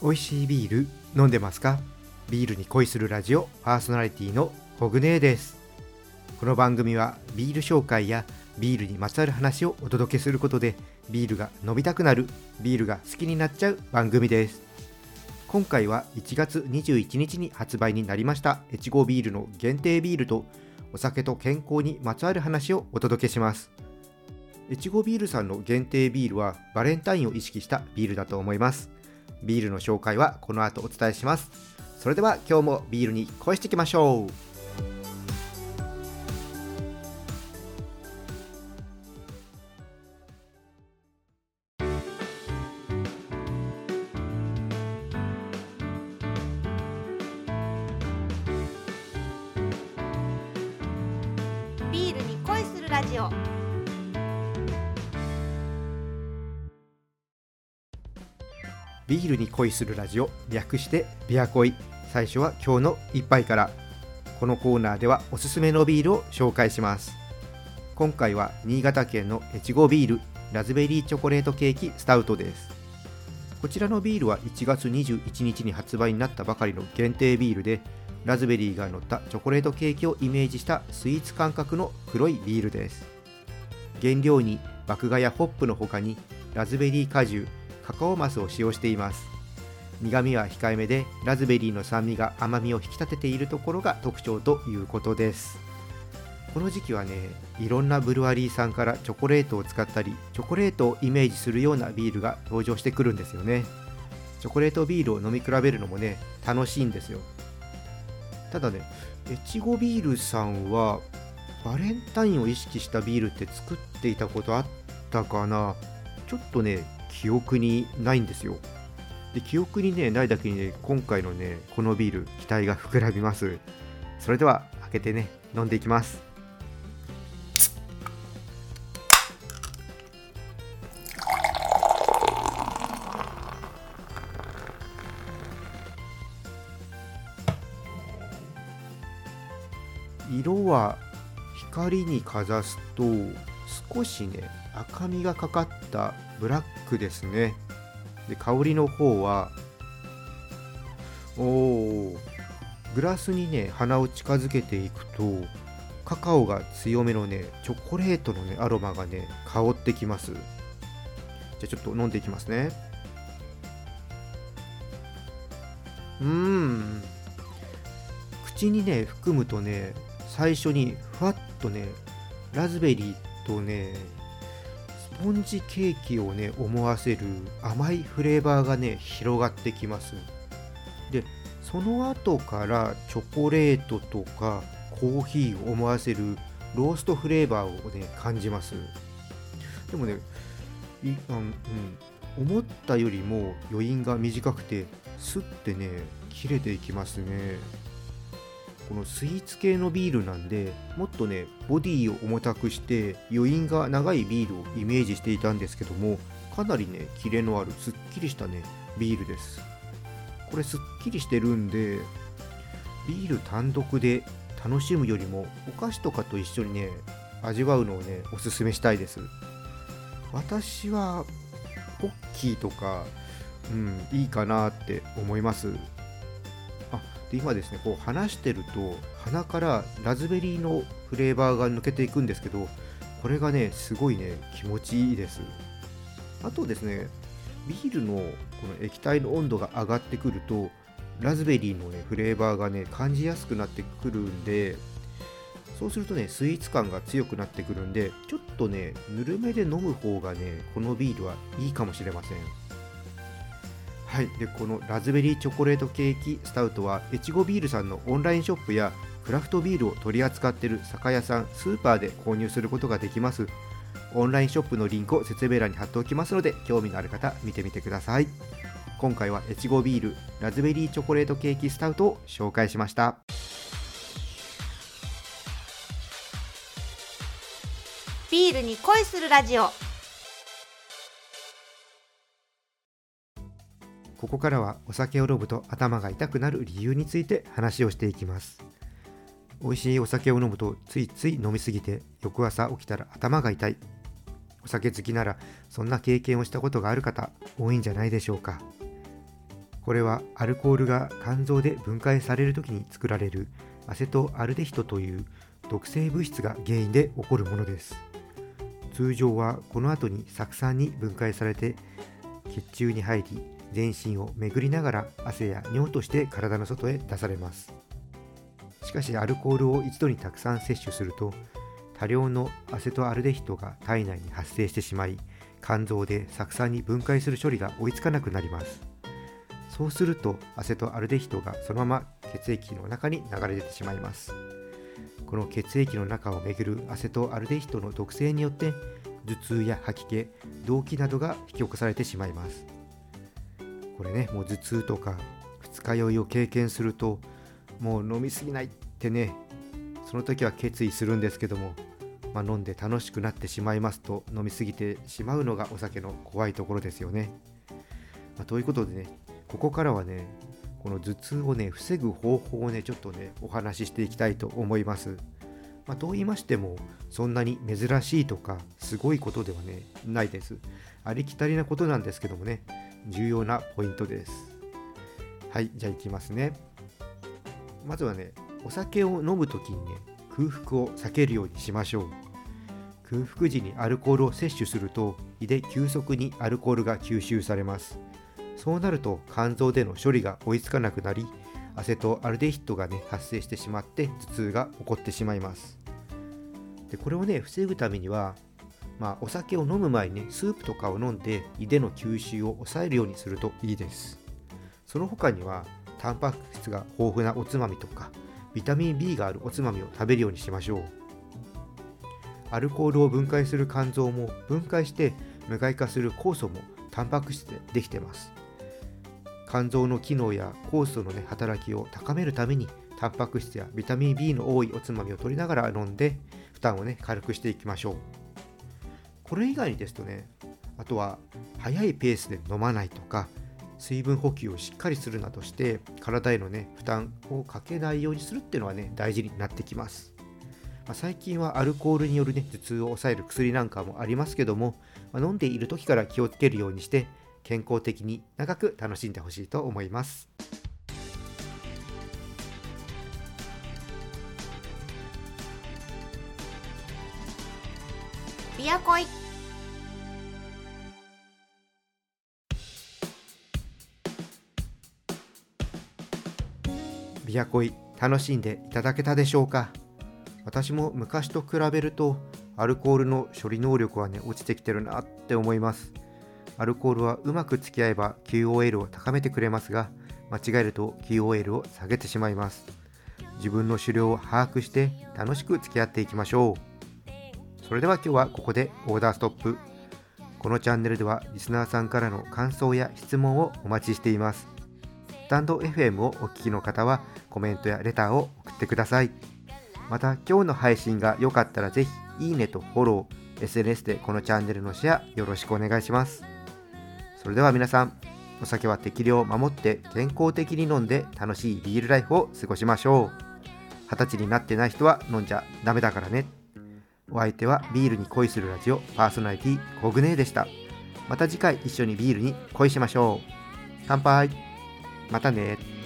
美味しいビール飲んでますか？ビールに恋するラジオパーソナリティのホグネーです。この番組はビール紹介やビールにまつわる話をお届けすることでビールが飲みたくなるビールが好きになっちゃう番組です。今回は1月21日に発売になりました越後ビールの限定ビールとお酒と健康にまつわる話をお届けします。越後ビールさんの限定ビールはバレンタインを意識したビールだと思います。ビールの紹介はこの後お伝えします。それでは今日もビールに恋していきましょう。ビールに恋するラジオ。ビールに恋するラジオ略してビア恋。最初は今日の一杯から。このコーナーではおすすめのビールを紹介します。今回は新潟県の越後ビールラズベリーチョコレートケーキスタウトです。こちらのビールは1月21日に発売になったばかりの限定ビールでラズベリーが乗ったチョコレートケーキをイメージしたスイーツ感覚の黒いビールです。原料に麦芽やホップの他にラズベリー果汁カカオマスを使用しています。苦味は控えめでラズベリーの酸味が甘みを引き立てているところが特徴ということです。この時期はねいろんなブルワリーさんからチョコレートを使ったりチョコレートをイメージするようなビールが登場してくるんですよね。チョコレートビールを飲み比べるのもね楽しいんですよ。ただね越後ビールさんはバレンタインを意識したビールって作っていたことあったかな。ちょっとね記憶にないんですよ。で記憶にねないだけにね今回のねこのビール期待が膨らみます。それでは開けてね飲んでいきます。色は光にかざすと少しね赤みがかかったブラックですね。で香りの方はおーグラスにね鼻を近づけていくとカカオが強めのねチョコレートのねアロマがね香ってきます。じゃあちょっと飲んでいきますね。うーん。口にね含むとね最初にふわっとねラズベリーとねポンジケーキをね思わせる甘いフレーバーがね広がってきます。でその後からチョコレートとかコーヒーを思わせるローストフレーバーをね感じます。でもねいあのうん、思ったよりも余韻が短くてスッてね切れていきますね。このスイーツ系のビールなんでもっとねボディを重たくして余韻が長いビールをイメージしていたんですけどもかなりねキレのあるすっきりしたねビールです。これすっきりしてるんでビール単独で楽しむよりもお菓子とかと一緒にね味わうのをねおすすめしたいです。私はポッキーとかうんいいかなって思います。で今ですねこう話してると鼻からラズベリーのフレーバーが抜けていくんですけどこれがねすごいね気持ちいいです。あとですねビールのこの液体の温度が上がってくるとラズベリーのねフレーバーがね感じやすくなってくるんでそうするとねスイーツ感が強くなってくるんでちょっとねぬるめで飲む方がねこのビールはいいかもしれません。はい、でこのラズベリーチョコレートケーキスタウトは越後ビールさんのオンラインショップやクラフトビールを取り扱っている酒屋さんスーパーで購入することができます。オンラインショップのリンクを説明欄に貼っておきますので興味のある方見てみてください。今回は越後ビールラズベリーチョコレートケーキスタウトを紹介しました。ビールに恋するラジオ。ここからはお酒を飲むと頭が痛くなる理由について話をしていきます。美味しいお酒を飲むとついつい飲みすぎて翌朝起きたら頭が痛い。お酒好きならそんな経験をしたことがある方多いんじゃないでしょうか。これはアルコールが肝臓で分解される時に作られるアセトアルデヒドという毒性物質が原因で起こるものです。通常はこの後に酢酸に分解されて血中に入り全身を巡りながら汗や尿として体の外へ出されます。しかしアルコールを一度にたくさん摂取すると多量のアセトアルデヒドが体内に発生してしまい肝臓で酢酸に分解する処理が追いつかなくなります。そうするとアセトアルデヒドがそのまま血液の中に流れ出てしまいます。この血液の中を巡るアセトアルデヒドの毒性によって頭痛や吐き気動悸などが引き起こされてしまいます。これねもう頭痛とか二日酔いを経験するともう飲みすぎないってねその時は決意するんですけども、まあ、飲んで楽しくなってしまいますと飲みすぎてしまうのがお酒の怖いところですよね、まあ、ということでねここからはねこの頭痛をね防ぐ方法をねちょっとねお話ししていきたいと思います。まあ、と言いましてもそんなに珍しいとかすごいことではねないです。ありきたりなことなんですけどもね重要なポイントです。はいじゃあいきますね。まずはねお酒を飲む時にね空腹を避けるようにしましょう。空腹時にアルコールを摂取すると胃で急速にアルコールが吸収されます。そうなると肝臓での処理が追いつかなくなりアセトアルデヒドがね発生してしまって頭痛が起こってしまいますでこれをね防ぐためにはまあ、お酒を飲む前にねスープとかを飲んで胃での吸収を抑えるようにするといいです。その他にはタンパク質が豊富なおつまみとかビタミン B があるおつまみを食べるようにしましょう。アルコールを分解する肝臓も分解して無害化する酵素もタンパク質でできてます。肝臓の機能や酵素の、ね、働きを高めるためにタンパク質やビタミン B の多いおつまみを取りながら飲んで負担をね軽くしていきましょう。これ以外ですとねあとは速いペースで飲まないとか水分補給をしっかりするなどして体へのね負担をかけないようにするっていうのはね大事になってきます、まあ、最近はアルコールによるね頭痛を抑える薬なんかもありますけども、まあ、飲んでいる時から気をつけるようにして健康的に長く楽しんでほしいと思います。ビアコイビアコイ楽しんでいただけたでしょうか？私も昔と比べるとアルコールの処理能力はね落ちてきてるなって思います。アルコールはうまく付き合えば QOL を高めてくれますが間違えると QOL を下げてしまいます。自分の狩猟を把握して楽しく付き合っていきましょう。それでは今日はここでオーダーストップ。このチャンネルではリスナーさんからの感想や質問をお待ちしています。スタンド FM をお聞きの方はコメントやレターを送ってください。また今日の配信が良かったらぜひいいねとフォロー SNS でこのチャンネルのシェアよろしくお願いします。それでは皆さんお酒は適量を守って健康的に飲んで楽しいビールライフを過ごしましょう。二十歳になってない人は飲んじゃダメだからね。お相手はビールに恋するラジオパーソナリティコグネーでした。また次回一緒にビールに恋しましょう。乾杯。またね。